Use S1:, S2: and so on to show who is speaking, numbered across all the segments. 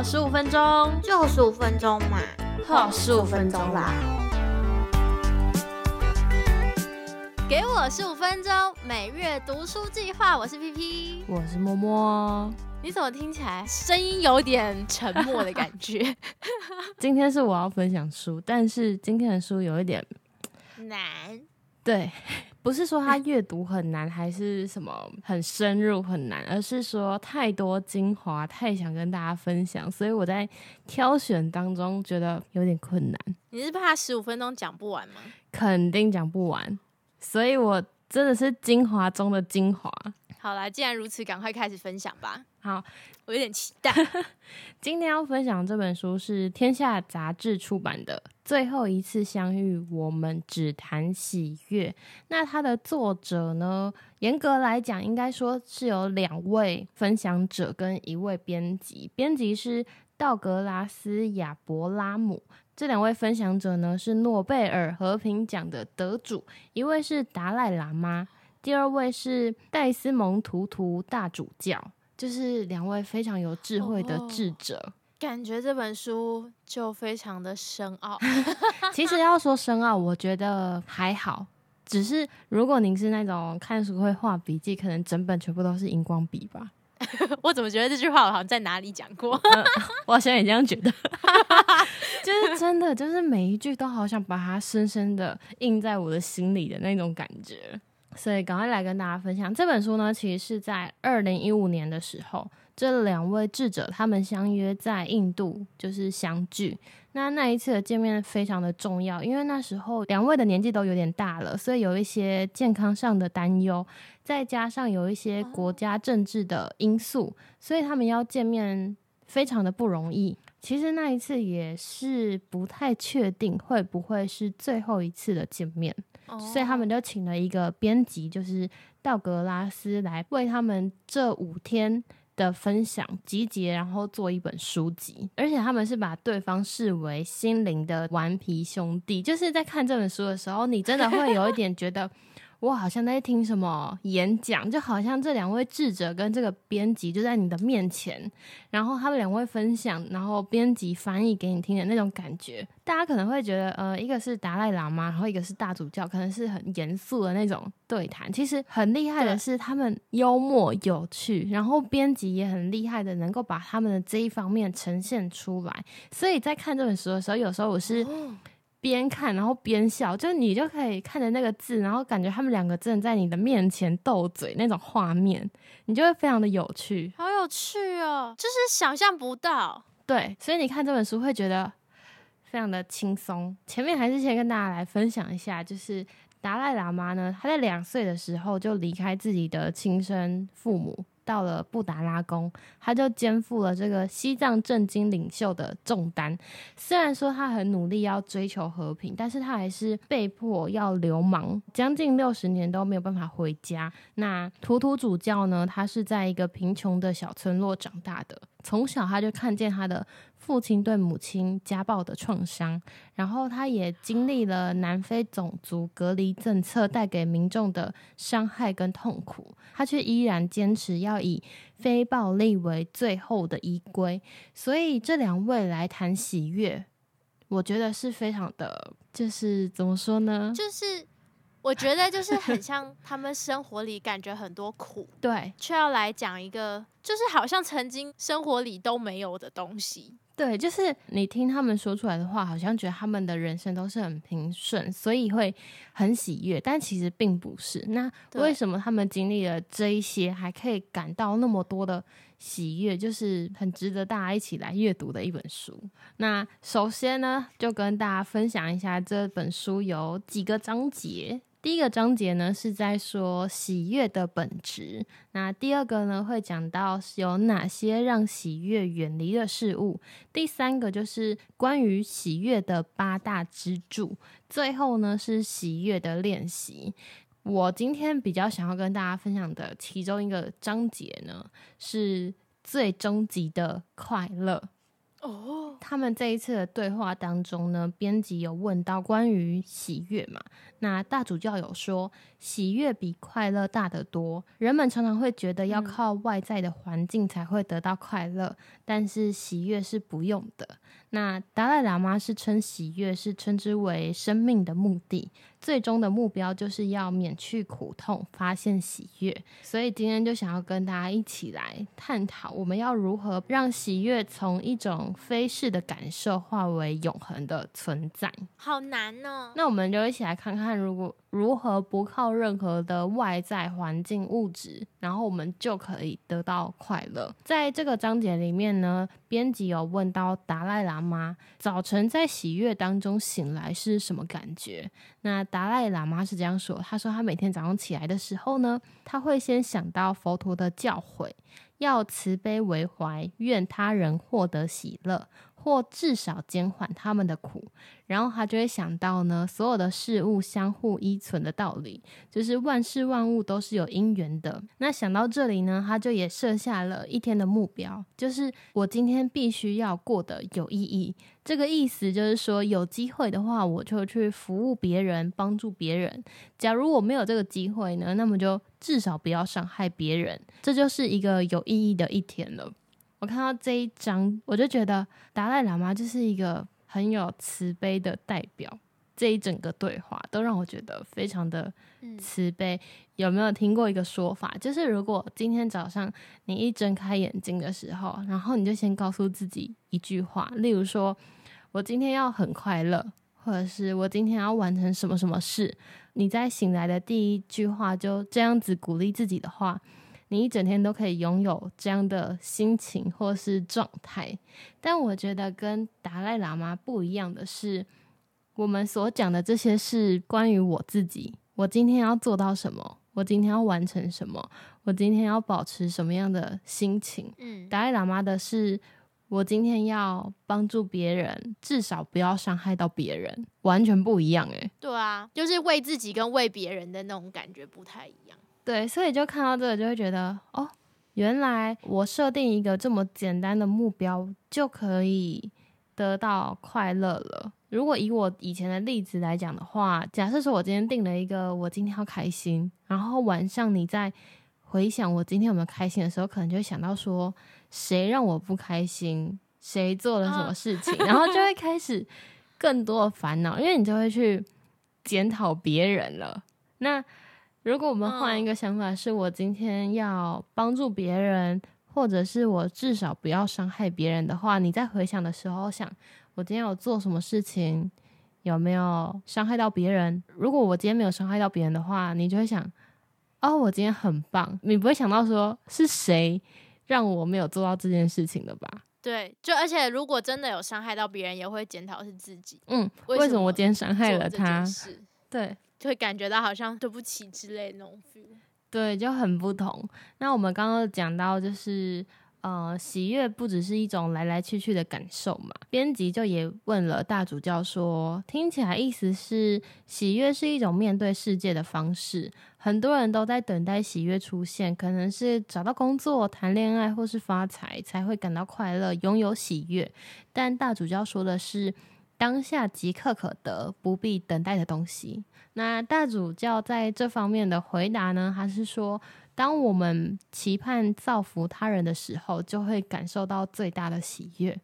S1: 好十五分钟，
S2: 就十五分钟嘛，
S1: 好十五分钟啦。给我十五分钟，每月读书计划。我是 P P，
S3: 我是摸摸。
S1: 你怎么听起来声音有点沉默的感觉？
S3: 今天是我要分享书，但是今天的书有一点
S1: 难。
S3: 对，不是说他阅读很难，还是什么很深入很难，而是说太多精华，太想跟大家分享，所以我在挑选当中觉得有点困难。
S1: 你是怕十五分钟讲不完吗？
S3: 肯定讲不完，所以我真的是精华中的精华。
S1: 好啦，既然如此，赶快开始分享吧。
S3: 好，
S1: 我有点期待。
S3: 今天要分享这本书是天下杂志出版的《最后一次相遇，我们只谈喜悦》。那它的作者呢？严格来讲，应该说是有两位分享者跟一位编辑。编辑是道格拉斯·亚伯拉姆。这两位分享者呢，是诺贝尔和平奖的得主，一位是达赖喇嘛。第二位是戴斯蒙图图大主教，就是两位非常有智慧的智者。
S1: 感觉这本书就非常的深奥。
S3: 其实要说深奥，我觉得还好。只是如果您是那种看书会画笔记，可能整本全部都是荧光笔吧。
S1: 我怎么觉得这句话我好像在哪里讲过？
S3: 我好像也这样觉得，就是真的，就是每一句都好想把它深深的印在我的心里的那种感觉。所以赶快来跟大家分享这本书呢，其实是在二零一五年的时候，这两位智者他们相约在印度就是相聚。那那一次的见面非常的重要，因为那时候两位的年纪都有点大了，所以有一些健康上的担忧，再加上有一些国家政治的因素，所以他们要见面非常的不容易。其实那一次也是不太确定会不会是最后一次的见面。所以他们就请了一个编辑，就是道格拉斯来为他们这五天的分享集结，然后做一本书籍。而且他们是把对方视为心灵的顽皮兄弟，就是在看这本书的时候，你真的会有一点觉得。我好像在听什么演讲，就好像这两位智者跟这个编辑就在你的面前，然后他们两位分享，然后编辑翻译给你听的那种感觉。大家可能会觉得，呃，一个是达赖喇嘛，然后一个是大主教，可能是很严肃的那种对谈。其实很厉害的是，他们幽默有趣，然后编辑也很厉害的，能够把他们的这一方面呈现出来。所以在看这本书的时候，有时候我是。边看然后边笑，就你就可以看着那个字，然后感觉他们两个真的在你的面前斗嘴那种画面，你就会非常的有趣，
S1: 好有趣哦，就是想象不到。
S3: 对，所以你看这本书会觉得非常的轻松。前面还是先跟大家来分享一下，就是达赖喇嘛呢，他在两岁的时候就离开自己的亲生父母。到了布达拉宫，他就肩负了这个西藏政经领袖的重担。虽然说他很努力要追求和平，但是他还是被迫要流亡，将近六十年都没有办法回家。那图图主教呢？他是在一个贫穷的小村落长大的，从小他就看见他的。父亲对母亲家暴的创伤，然后他也经历了南非种族隔离政策带给民众的伤害跟痛苦，他却依然坚持要以非暴力为最后的依归。所以这两位来谈喜悦，我觉得是非常的，就是怎么说呢？
S1: 就是我觉得就是很像他们生活里感觉很多苦，
S3: 对，
S1: 却要来讲一个，就是好像曾经生活里都没有的东西。
S3: 对，就是你听他们说出来的话，好像觉得他们的人生都是很平顺，所以会很喜悦，但其实并不是。那为什么他们经历了这一些，还可以感到那么多的喜悦？就是很值得大家一起来阅读的一本书。那首先呢，就跟大家分享一下这本书有几个章节。第一个章节呢是在说喜悦的本质，那第二个呢会讲到有哪些让喜悦远离的事物，第三个就是关于喜悦的八大支柱，最后呢是喜悦的练习。我今天比较想要跟大家分享的其中一个章节呢，是最终极的快乐。哦，他们这一次的对话当中呢，编辑有问到关于喜悦嘛？那大主教有说，喜悦比快乐大得多。人们常常会觉得要
S1: 嗯
S3: 靠外在的环境才会得到快乐，但是喜悦是不用的。那达赖喇嘛是称喜悦是称之为生命的目的，最终的目标就是要免去苦痛，发现喜悦。所以今天就想要跟大家一起来探讨，我们要如何让喜悦从一种非逝的感受化为永恒的存在。
S1: 好难哦。
S3: 那我们就一起来看看，如果如何不靠任何的外在环境物质，然后我们就可以得到快乐。在这个章节里面呢，编辑有问到达赖喇嘛，早晨在喜悦当中醒来是什么感觉？那达赖喇嘛是这样说，他说他每天早上起来的时候呢，他会先想到佛陀的教诲，要慈悲为怀，愿他人获得喜乐。或至少减缓他们的苦，然后他就会想到呢，所有的事物相互依存的道理，就是万事万物都是有因缘的。那想到这里呢，他就也设下了一天的目标，就是我今天必须要过得有意义。这个意思就是说，有机会的话，我就去服务别人，帮助别人。假如我没有这个机会呢，那么就至少不要伤害别人。这就是一个有意义的一天了。我看到这一章，我就觉得达赖喇嘛就是一个很有慈悲的代表。这一整个对话都让我觉得非常的
S1: 嗯
S3: 慈悲。有没有听过一个说法，就是如果今天早上你一睁开眼睛的时候，然后你就先告诉自己一句话，例如说我今天要很快乐，或者是我今天要完成什么什么事，你在醒来的第一句话就这样子鼓励自己的话。你一整天都可以拥有这样的心情或是状态，但我觉得跟达赖喇嘛不一样的是，我们所讲的这些是关于我自己，我今天要做到什么，我今天要完成什么，我今天要保持什么样的心情。
S1: 嗯，
S3: 达赖喇嘛的是，我今天要帮助别人，至少不要伤害到别人，完全不一样诶。
S1: 对啊，就是为自己跟为别人的那种感觉不太一样。
S3: 对，所以就看到这个，就会觉得哦，原来我设定一个这么简单的目标，就可以得到快乐了。如果以我以前的例子来讲的话，假设说我今天定了一个，我今天要开心，然后晚上你在回想我今天有没有开心的时候，可能就会想到说，谁让我不开心，谁做了什么事情，然后就会开始更多的烦恼，因为你就会去检讨别人了。那如果我们换一个想法，是我今天要帮助别人，或者是我至少不要伤害别人的话，你在回想的时候想，我今天有做什么事情，有没有伤害到别人？如果我今天没有伤害到别人的话，你就会想，哦，我今天很棒。你不会想到说是谁让我没有做到这件事情的吧？
S1: 对，就而且如果真的有伤害到别人，也会检讨是自己
S3: 嗯，
S1: 为什么
S3: 我今天伤害了他对。
S1: 就会感觉到好像对不起之类的那种 feel。
S3: 对，就很不同。那我们刚刚讲到，就是呃，喜悦不只是一种来来去去的感受嘛。编辑就也问了大主教说，听起来意思是喜悦是一种面对世界的方式。很多人都在等待喜悦出现，可能是找到工作、谈恋爱或是发财才会感到快乐，拥有喜悦。但大主教说的是。当下即刻可得，不必等待的东西。那大主教在这方面的回答呢？他是说，当我们期盼造福他人的时候，就会感受到最大的喜悦。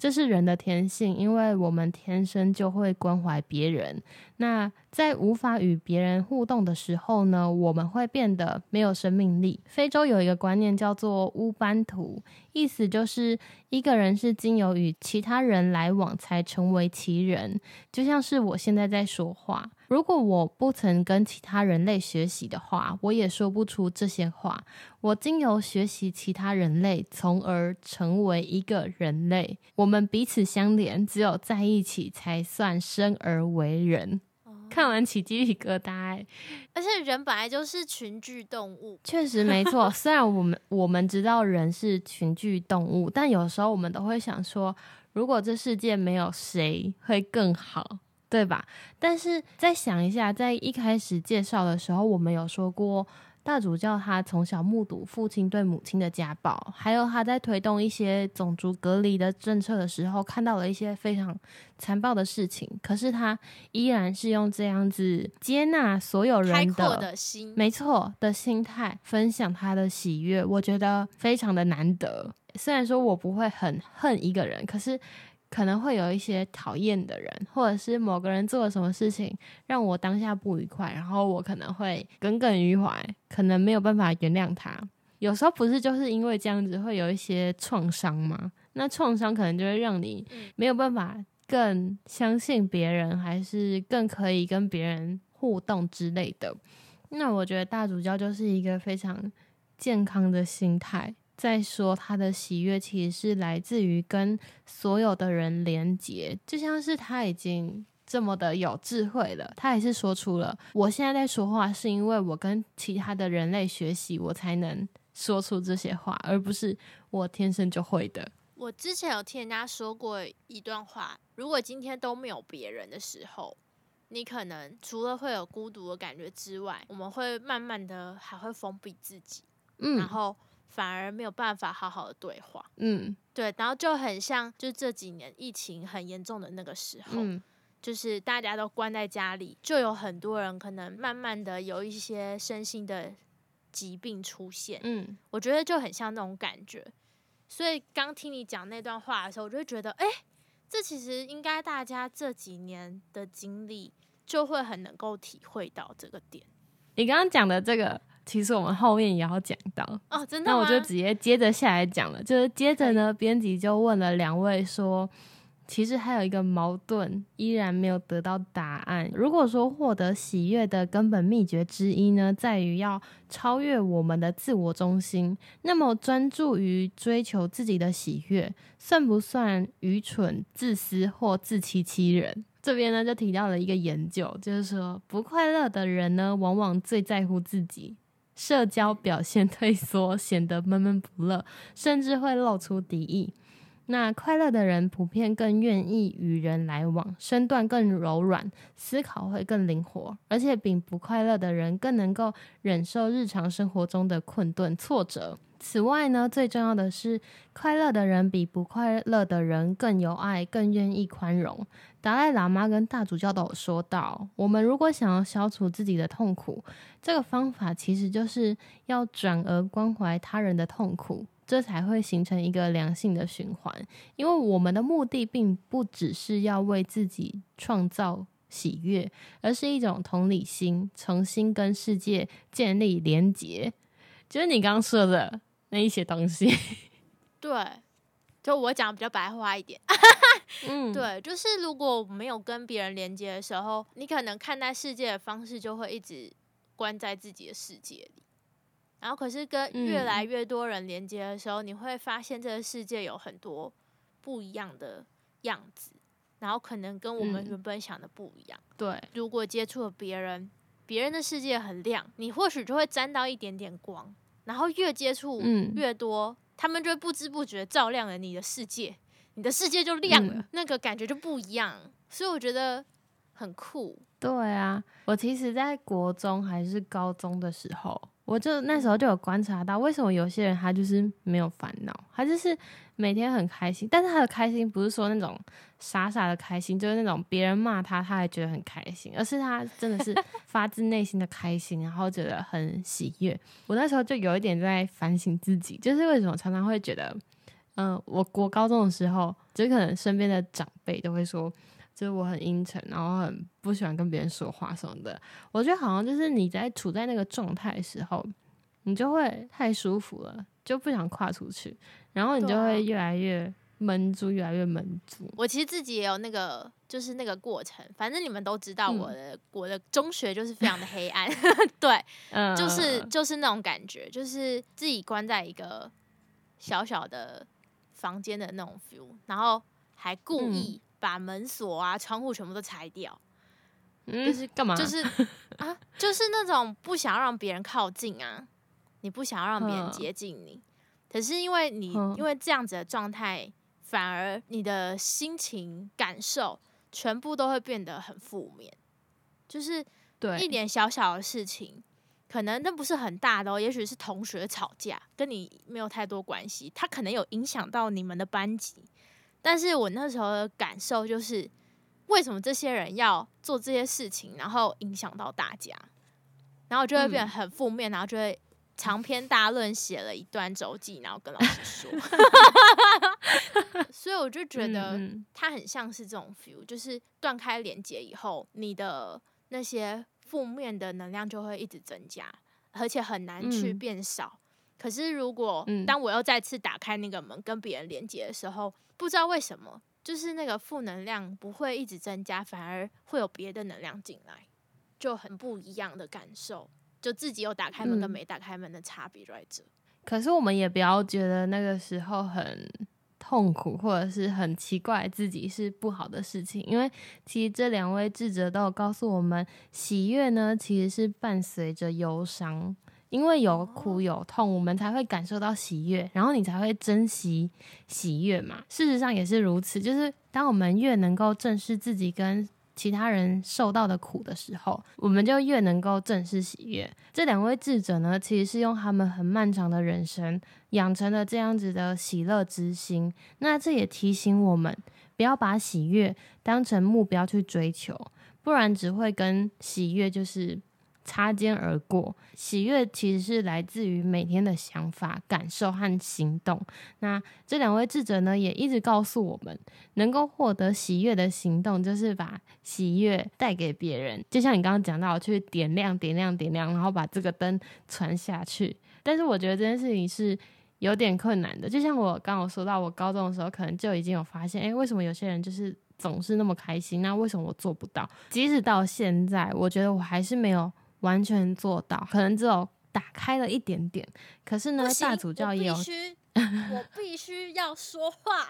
S3: 这是人的天性，因为我们天生就会关怀别人。那在无法与别人互动的时候呢，我们会变得没有生命力。非洲有一个观念叫做乌班图，意思就是一个人是经由与其他人来往才成为其人。就像是我现在在说话，如果我不曾跟其他人类学习的话，我也说不出这些话。我经由学习其他人类，从而成为一个人类。我们彼此相连，只有在一起才算生而为人。看完起鸡皮疙瘩、欸，
S1: 而且人本来就是群居动物，
S3: 确实没错。虽然我们我们知道人是群居动物，但有时候我们都会想说，如果这世界没有谁会更好，对吧？但是再想一下，在一开始介绍的时候，我们有说过，大主教他从小目睹父亲对母亲的家暴，还有他在推动一些种族隔离的政策的时候，看到了一些非常残暴的事情。可是他依然是用这样子接纳所有人
S1: 的的心，
S3: 没错的心态分享他的喜悦，我觉得非常的难得。虽然说我不会很恨一个人，可是。可能会有一些讨厌的人，或者是某个人做了什么事情让我当下不愉快，然后我可能会耿耿于怀，可能没有办法原谅他。有时候不是就是因为这样子会有一些创伤吗？那创伤可能就会让你没有办法更相信别人，还是更可以跟别人互动之类的。那我觉得大主教就是一个非常健康的心态。再说他的喜悦其实是来自于跟所有的人连接，就像是他已经这么的有智慧了，他还是说出了我现在在说话是因为我跟其他的人类学习，我才能说出这些话，而不是我天生就会的。
S1: 我之前有听人家说过一段话，如果今天都没有别人的时候，你可能除了会有孤独的感觉之外，我们会慢慢的还会封闭自己，嗯，然后。反而没有办法好好的对话，嗯，对，然后就很像，就是这几年疫情很严重的那个时候，就是大家都关在家里，就有很多人可能慢慢的有一些身心的疾病出现，嗯，我觉得就很像那种感觉。所以刚听你讲那段话的时候，我就觉得，哎，这其实应该大家这几年的经历就会很能够体会到这个点。
S3: 你刚刚讲的这个。其实我们后面也要讲到
S1: 哦，真的
S3: 那我就直接接着下来讲了。就是接着呢，编辑就问了两位说，其实还有一个矛盾依然没有得到答案。如果说获得喜悦的根本秘诀之一呢，在于要超越我们的自我中心，那么专注于追求自己的喜悦，算不算愚蠢、自私或自欺欺人？这边呢就提到了一个研究，就是说不快乐的人呢，往往最在乎自己。社交表现退缩，显得闷闷不乐，甚至会露出敌意。那快乐的人普遍更愿意与人来往，身段更柔软，思考会更灵活，而且比不快乐的人更能够忍受日常生活中的困顿挫折。此外呢，最重要的是，快乐的人比不快乐的人更有爱，更愿意宽容。达赖喇嘛跟大主教都有说到，我们如果想要消除自己的痛苦，这个方法其实就是要转而关怀他人的痛苦，这才会形成一个良性的循环。因为我们的目的并不只是要为自己创造喜悦，而是一种同理心，重新跟世界建立连结。就是你刚刚说的。那一些东西，
S1: 对，就我讲比较白话一点，嗯，对，就是如果没有跟别人连接的时候，你可能看待世界的方式就会一直关在自己的世界里，然后可是跟越来越多人连接的时候，你会发现这个世界有很多不一样的样子，然后可能跟我们原本想的不一样。
S3: 对，
S1: 如果接触了别人，别人的世界很亮，你或许就会沾到一点点光。然后越接触越多，他们就会不知不觉照亮了你的世界，你的世界就亮了，那个感觉就不一样。所以我觉得很酷。
S3: 对啊，我其实，在国中还是高中的时候。我就那时候就有观察到，为什么有些人他就是没有烦恼，他就是每天很开心。但是他的开心不是说那种傻傻的开心，就是那种别人骂他他还觉得很开心，而是他真的是发自内心的开心，然后觉得很喜悦。我那时候就有一点在反省自己，就是为什么常常会觉得，嗯，我国高中的时候，就可能身边的长辈都会说。就是我很阴沉，然后很不喜欢跟别人说话什么的。我觉得好像就是你在处在那个状态的时候，你就会太舒服了，就不想跨出去，然后你就会越来越闷住，越来越闷住。
S1: 我其实自己也有那个，就是那个过程。反正你们都知道，我的我的中学就是非常的黑暗，对，就是就是那种感觉，就是自己关在一个小小的房间的那种 feel，然后还故意。把门锁啊、窗户全部都拆掉，
S3: 就是干嘛？
S1: 就是 啊，就是那种不想让别人靠近啊，你不想要让别人接近你，可是因为你因为这样子的状态，反而你的心情感受全部都会变得很负面，就是
S3: 对
S1: 一点小小的事情，可能那不是很大的哦，也许是同学吵架，跟你没有太多关系，他可能有影响到你们的班级。但是我那时候的感受就是，为什么这些人要做这些事情，然后影响到大家，然后就会变得很负面，然后就会长篇大论写了一段周记，然后跟老师说。所以我就觉得他很像是这种 feel，就是断开连接以后，你的那些负面的能量就会一直增加，而且很难去变少。可是如果当我又再次打开那个门跟别人连接的时候，不知道为什么，就是那个负能量不会一直增加，反而会有别的能量进来，就很不一样的感受。就自己有打开门跟没打开门的差别在这。
S3: 可是我们也不要觉得那个时候很痛苦，或者是很奇怪自己是不好的事情，因为其实这两位智者都有告诉我们，喜悦呢其实是伴随着忧伤。因为有苦有痛，我们才会感受到喜悦，然后你才会珍惜喜悦嘛。事实上也是如此，就是当我们越能够正视自己跟其他人受到的苦的时候，我们就越能够正视喜悦。这两位智者呢，其实是用他们很漫长的人生养成了这样子的喜乐之心。那这也提醒我们，不要把喜悦当成目标去追求，不然只会跟喜悦就是。擦肩而过，喜悦其实是来自于每天的想法、感受和行动。那这两位智者呢，也一直告诉我们，能够获得喜悦的行动，就是把喜悦带给别人。就像你刚刚讲到，去点亮、点亮、点亮，然后把这个灯传下去。但是我觉得这件事情是有点困难的。就像我刚刚说到，我高中的时候可能就已经有发现，诶，为什么有些人就是总是那么开心？那为什么我做不到？即使到现在，我觉得我还是没有。完全做到，可能只有打开了一点点。可是呢，大主教也有，
S1: 我必须要说话，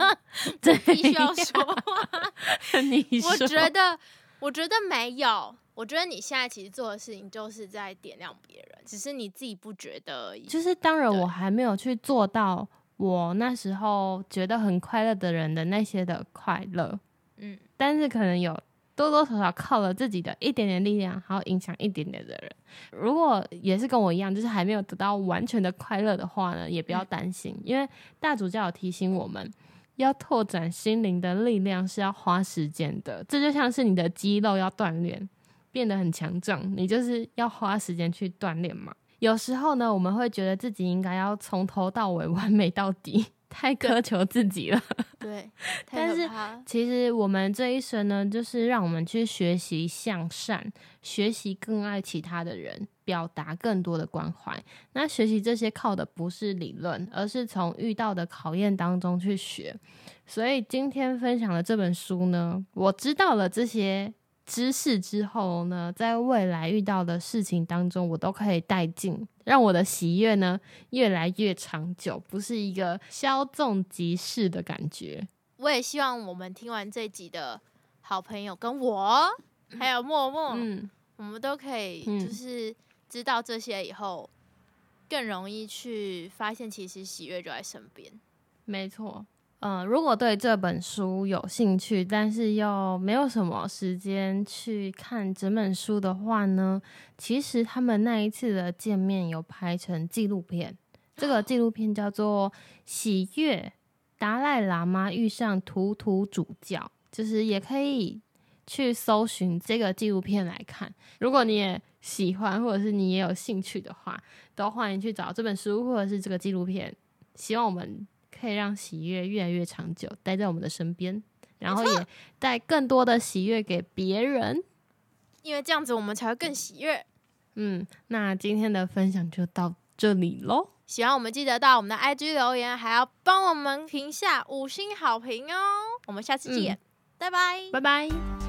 S1: 必须要说话。
S3: 你
S1: 我觉得，我觉得没有。我觉得你现在其实做的事情就是在点亮别人，只是你自己不觉得而已。
S3: 就是当然，我还没有去做到我那时候觉得很快乐的人的那些的快乐。嗯，但是可能有。多多少少靠了自己的一点点力量，还有影响一点点的人。如果也是跟我一样，就是还没有得到完全的快乐的话呢，也不要担心，因为大主教有提醒我们，要拓展心灵的力量是要花时间的。这就像是你的肌肉要锻炼，变得很强壮，你就是要花时间去锻炼嘛。有时候呢，我们会觉得自己应该要从头到尾 完美到底。太苛求自己了，
S1: 对。
S3: 但是其实我们这一生呢，就是让我们去学习向善，学习更爱其他的人，表达更多的关怀。那学习这些靠的不是理论，而是从遇到的考验当中去学。所以今天分享的这本书呢，我知道了这些。知识之后呢，在未来遇到的事情当中，我都可以带进，让我的喜悦呢越来越长久，不是一个稍纵即逝的感觉。
S1: 我也希望我们听完这集的好朋友跟我，还有默默，嗯，我们都可以就是知道这些以后，更容易去发现，其实喜悦就在身边。
S3: 没错。嗯，如果对这本书有兴趣，但是又没有什么时间去看整本书的话呢，其实他们那一次的见面有拍成纪录片，这个纪录片叫做《喜悦达赖喇嘛遇上图图主教》，就是也可以去搜寻这个纪录片来看。如果你也喜欢，或者是你也有兴趣的话，都欢迎去找这本书或者是这个纪录片。希望我们。可以让喜悦越来越长久，待在我们的身边，然后也带更多的喜悦给别人，
S1: 因为这样子我们才会更喜悦。
S3: 嗯，那今天的分享就到这里喽。
S1: 喜欢我们记得到我们的 IG 留言，还要帮我们评下五星好评哦。我们下次见，拜拜，
S3: 拜拜。